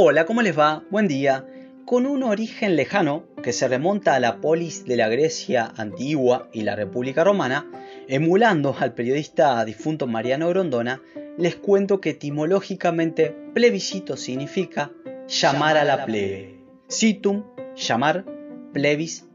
Hola, ¿cómo les va? Buen día. Con un origen lejano que se remonta a la polis de la Grecia antigua y la República Romana, emulando al periodista difunto Mariano Grondona, les cuento que etimológicamente plebiscito significa llamar a la plebe. Citum, llamar, plebis,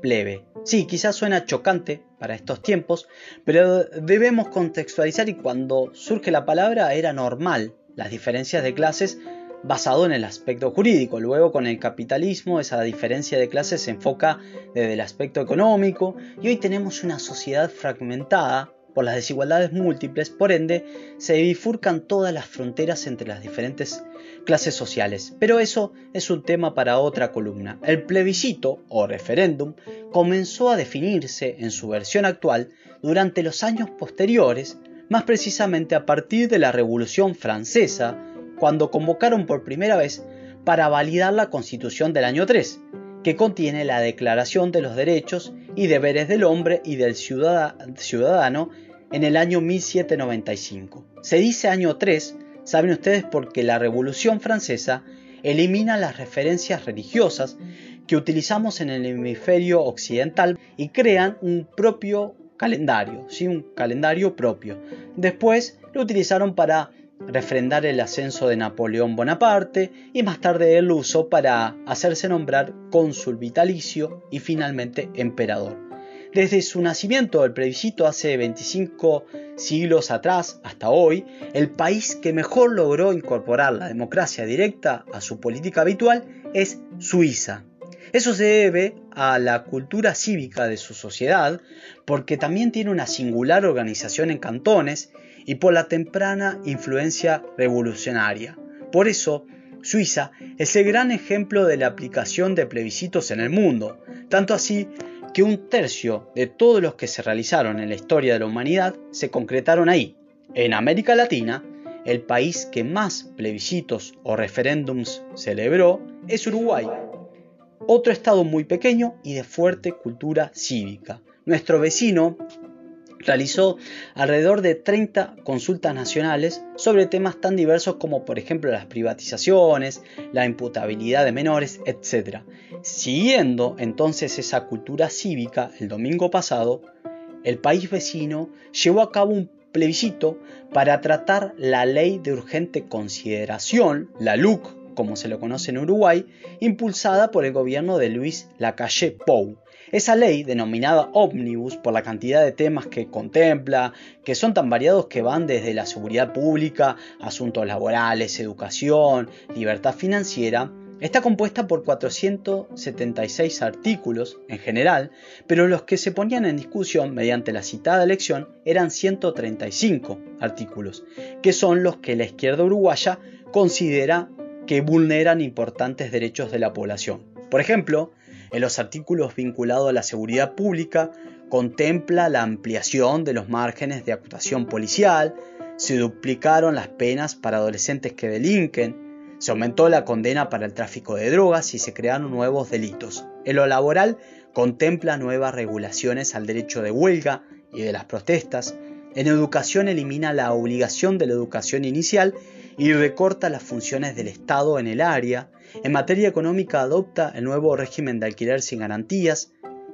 plebe. Sí, quizás suena chocante para estos tiempos, pero debemos contextualizar y cuando surge la palabra era normal las diferencias de clases basado en el aspecto jurídico. Luego con el capitalismo esa diferencia de clases se enfoca desde el aspecto económico y hoy tenemos una sociedad fragmentada por las desigualdades múltiples, por ende se bifurcan todas las fronteras entre las diferentes clases sociales. Pero eso es un tema para otra columna. El plebiscito o referéndum comenzó a definirse en su versión actual durante los años posteriores, más precisamente a partir de la Revolución Francesa, cuando convocaron por primera vez para validar la Constitución del año 3, que contiene la Declaración de los Derechos y Deberes del Hombre y del Ciudadano en el año 1795. Se dice año 3, saben ustedes, porque la Revolución Francesa elimina las referencias religiosas que utilizamos en el hemisferio occidental y crean un propio calendario, ¿sí? un calendario propio. Después lo utilizaron para refrendar el ascenso de Napoleón Bonaparte y más tarde él lo usó para hacerse nombrar cónsul vitalicio y finalmente emperador. Desde su nacimiento, el plebiscito hace 25 siglos atrás hasta hoy, el país que mejor logró incorporar la democracia directa a su política habitual es Suiza. Eso se debe a la cultura cívica de su sociedad, porque también tiene una singular organización en cantones y por la temprana influencia revolucionaria. Por eso, Suiza es el gran ejemplo de la aplicación de plebiscitos en el mundo, tanto así que un tercio de todos los que se realizaron en la historia de la humanidad se concretaron ahí. En América Latina, el país que más plebiscitos o referéndums celebró es Uruguay, otro estado muy pequeño y de fuerte cultura cívica. Nuestro vecino realizó alrededor de 30 consultas nacionales sobre temas tan diversos como por ejemplo las privatizaciones, la imputabilidad de menores, etc. Siguiendo entonces esa cultura cívica, el domingo pasado, el país vecino llevó a cabo un plebiscito para tratar la ley de urgente consideración, la LUC como se lo conoce en Uruguay, impulsada por el gobierno de Luis Lacalle Pou. Esa ley, denominada Omnibus por la cantidad de temas que contempla, que son tan variados que van desde la seguridad pública, asuntos laborales, educación, libertad financiera, Está compuesta por 476 artículos en general, pero los que se ponían en discusión mediante la citada elección eran 135 artículos, que son los que la izquierda uruguaya considera que vulneran importantes derechos de la población. Por ejemplo, en los artículos vinculados a la seguridad pública contempla la ampliación de los márgenes de actuación policial, se duplicaron las penas para adolescentes que delinquen, se aumentó la condena para el tráfico de drogas y se crearon nuevos delitos. En lo laboral contempla nuevas regulaciones al derecho de huelga y de las protestas. En educación elimina la obligación de la educación inicial y recorta las funciones del Estado en el área. En materia económica adopta el nuevo régimen de alquiler sin garantías,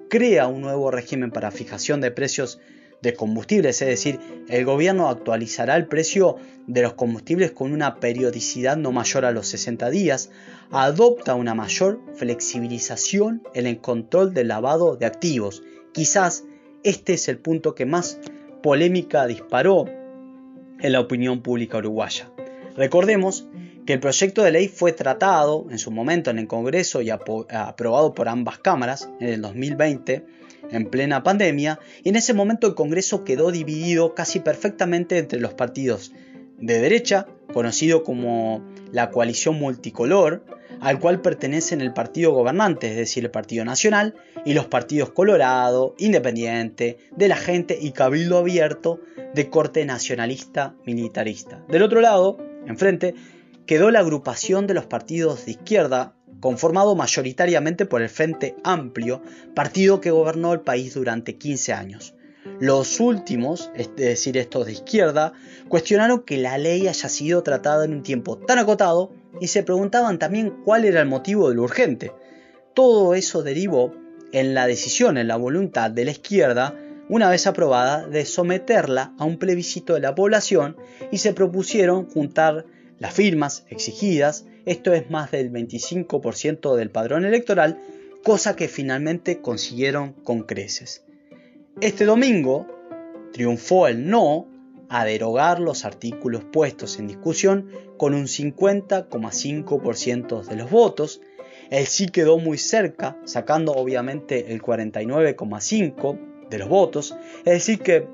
crea un nuevo régimen para fijación de precios de combustibles, es decir, el gobierno actualizará el precio de los combustibles con una periodicidad no mayor a los 60 días, adopta una mayor flexibilización en el control del lavado de activos. Quizás este es el punto que más polémica disparó en la opinión pública uruguaya. Recordemos que el proyecto de ley fue tratado en su momento en el Congreso y aprobado por ambas cámaras en el 2020 en plena pandemia y en ese momento el Congreso quedó dividido casi perfectamente entre los partidos de derecha, conocido como la coalición multicolor, al cual pertenecen el partido gobernante, es decir, el Partido Nacional, y los partidos Colorado, Independiente, de la Gente y Cabildo Abierto de corte nacionalista militarista. Del otro lado, Enfrente quedó la agrupación de los partidos de izquierda, conformado mayoritariamente por el Frente Amplio, partido que gobernó el país durante 15 años. Los últimos, es decir, estos de izquierda, cuestionaron que la ley haya sido tratada en un tiempo tan acotado y se preguntaban también cuál era el motivo de lo urgente. Todo eso derivó en la decisión, en la voluntad de la izquierda, una vez aprobada, de someterla a un plebiscito de la población y se propusieron juntar las firmas exigidas, esto es más del 25% del padrón electoral, cosa que finalmente consiguieron con creces. Este domingo triunfó el no a derogar los artículos puestos en discusión con un 50,5% de los votos. El sí quedó muy cerca, sacando obviamente el 49,5% de los votos. Es decir que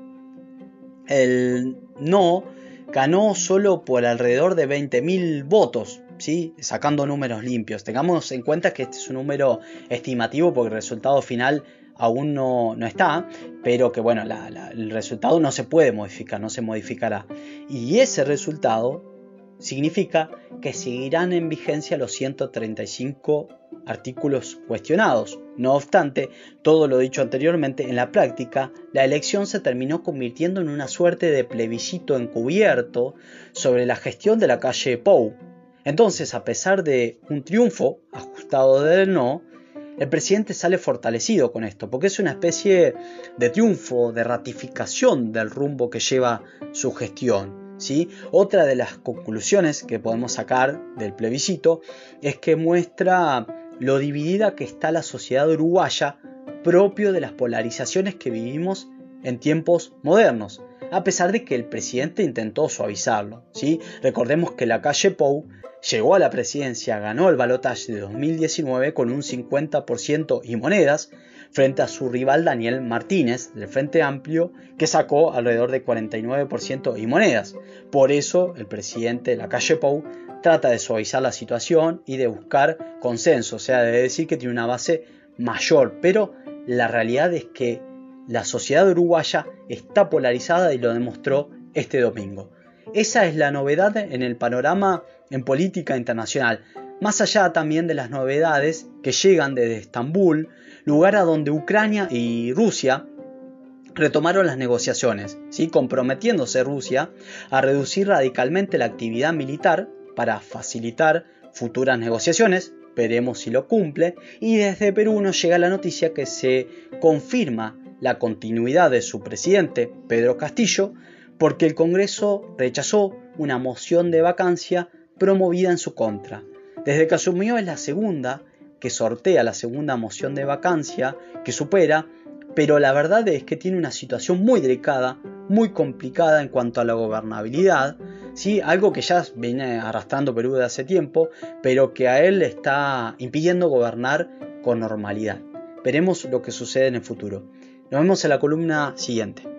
el no ganó solo por alrededor de 20.000 votos, ¿sí? sacando números limpios. Tengamos en cuenta que este es un número estimativo porque el resultado final aún no, está, pero que bueno, el resultado no se puede modificar, no se modificará. Y ese resultado significa que seguirán en vigencia los 135 artículos cuestionados. No obstante, todo lo dicho anteriormente, en la práctica, la elección se terminó convirtiendo en una suerte de plebiscito encubierto sobre la gestión de la calle Pou. Entonces, a pesar de un triunfo ajustado del no, el presidente sale fortalecido con esto, porque es una especie de triunfo, de ratificación del rumbo que lleva su gestión. ¿Sí? Otra de las conclusiones que podemos sacar del plebiscito es que muestra lo dividida que está la sociedad uruguaya propio de las polarizaciones que vivimos en tiempos modernos, a pesar de que el presidente intentó suavizarlo. ¿sí? Recordemos que la calle Pou llegó a la presidencia, ganó el balotaje de 2019 con un 50% y monedas, frente a su rival Daniel Martínez del Frente Amplio, que sacó alrededor de 49% y monedas. Por eso el presidente de la calle Pou trata de suavizar la situación y de buscar consenso, o sea, de decir que tiene una base mayor, pero la realidad es que la sociedad uruguaya está polarizada y lo demostró este domingo. Esa es la novedad en el panorama en política internacional, más allá también de las novedades que llegan desde Estambul, lugar a donde Ucrania y Rusia retomaron las negociaciones, ¿sí? comprometiéndose Rusia a reducir radicalmente la actividad militar para facilitar futuras negociaciones, veremos si lo cumple, y desde Perú nos llega la noticia que se confirma la continuidad de su presidente, Pedro Castillo, porque el Congreso rechazó una moción de vacancia promovida en su contra. Desde que asumió es la segunda que sortea la segunda moción de vacancia que supera, pero la verdad es que tiene una situación muy delicada, muy complicada en cuanto a la gobernabilidad, ¿sí? algo que ya viene arrastrando Perú de hace tiempo, pero que a él le está impidiendo gobernar con normalidad. Veremos lo que sucede en el futuro. Nos vemos en la columna siguiente.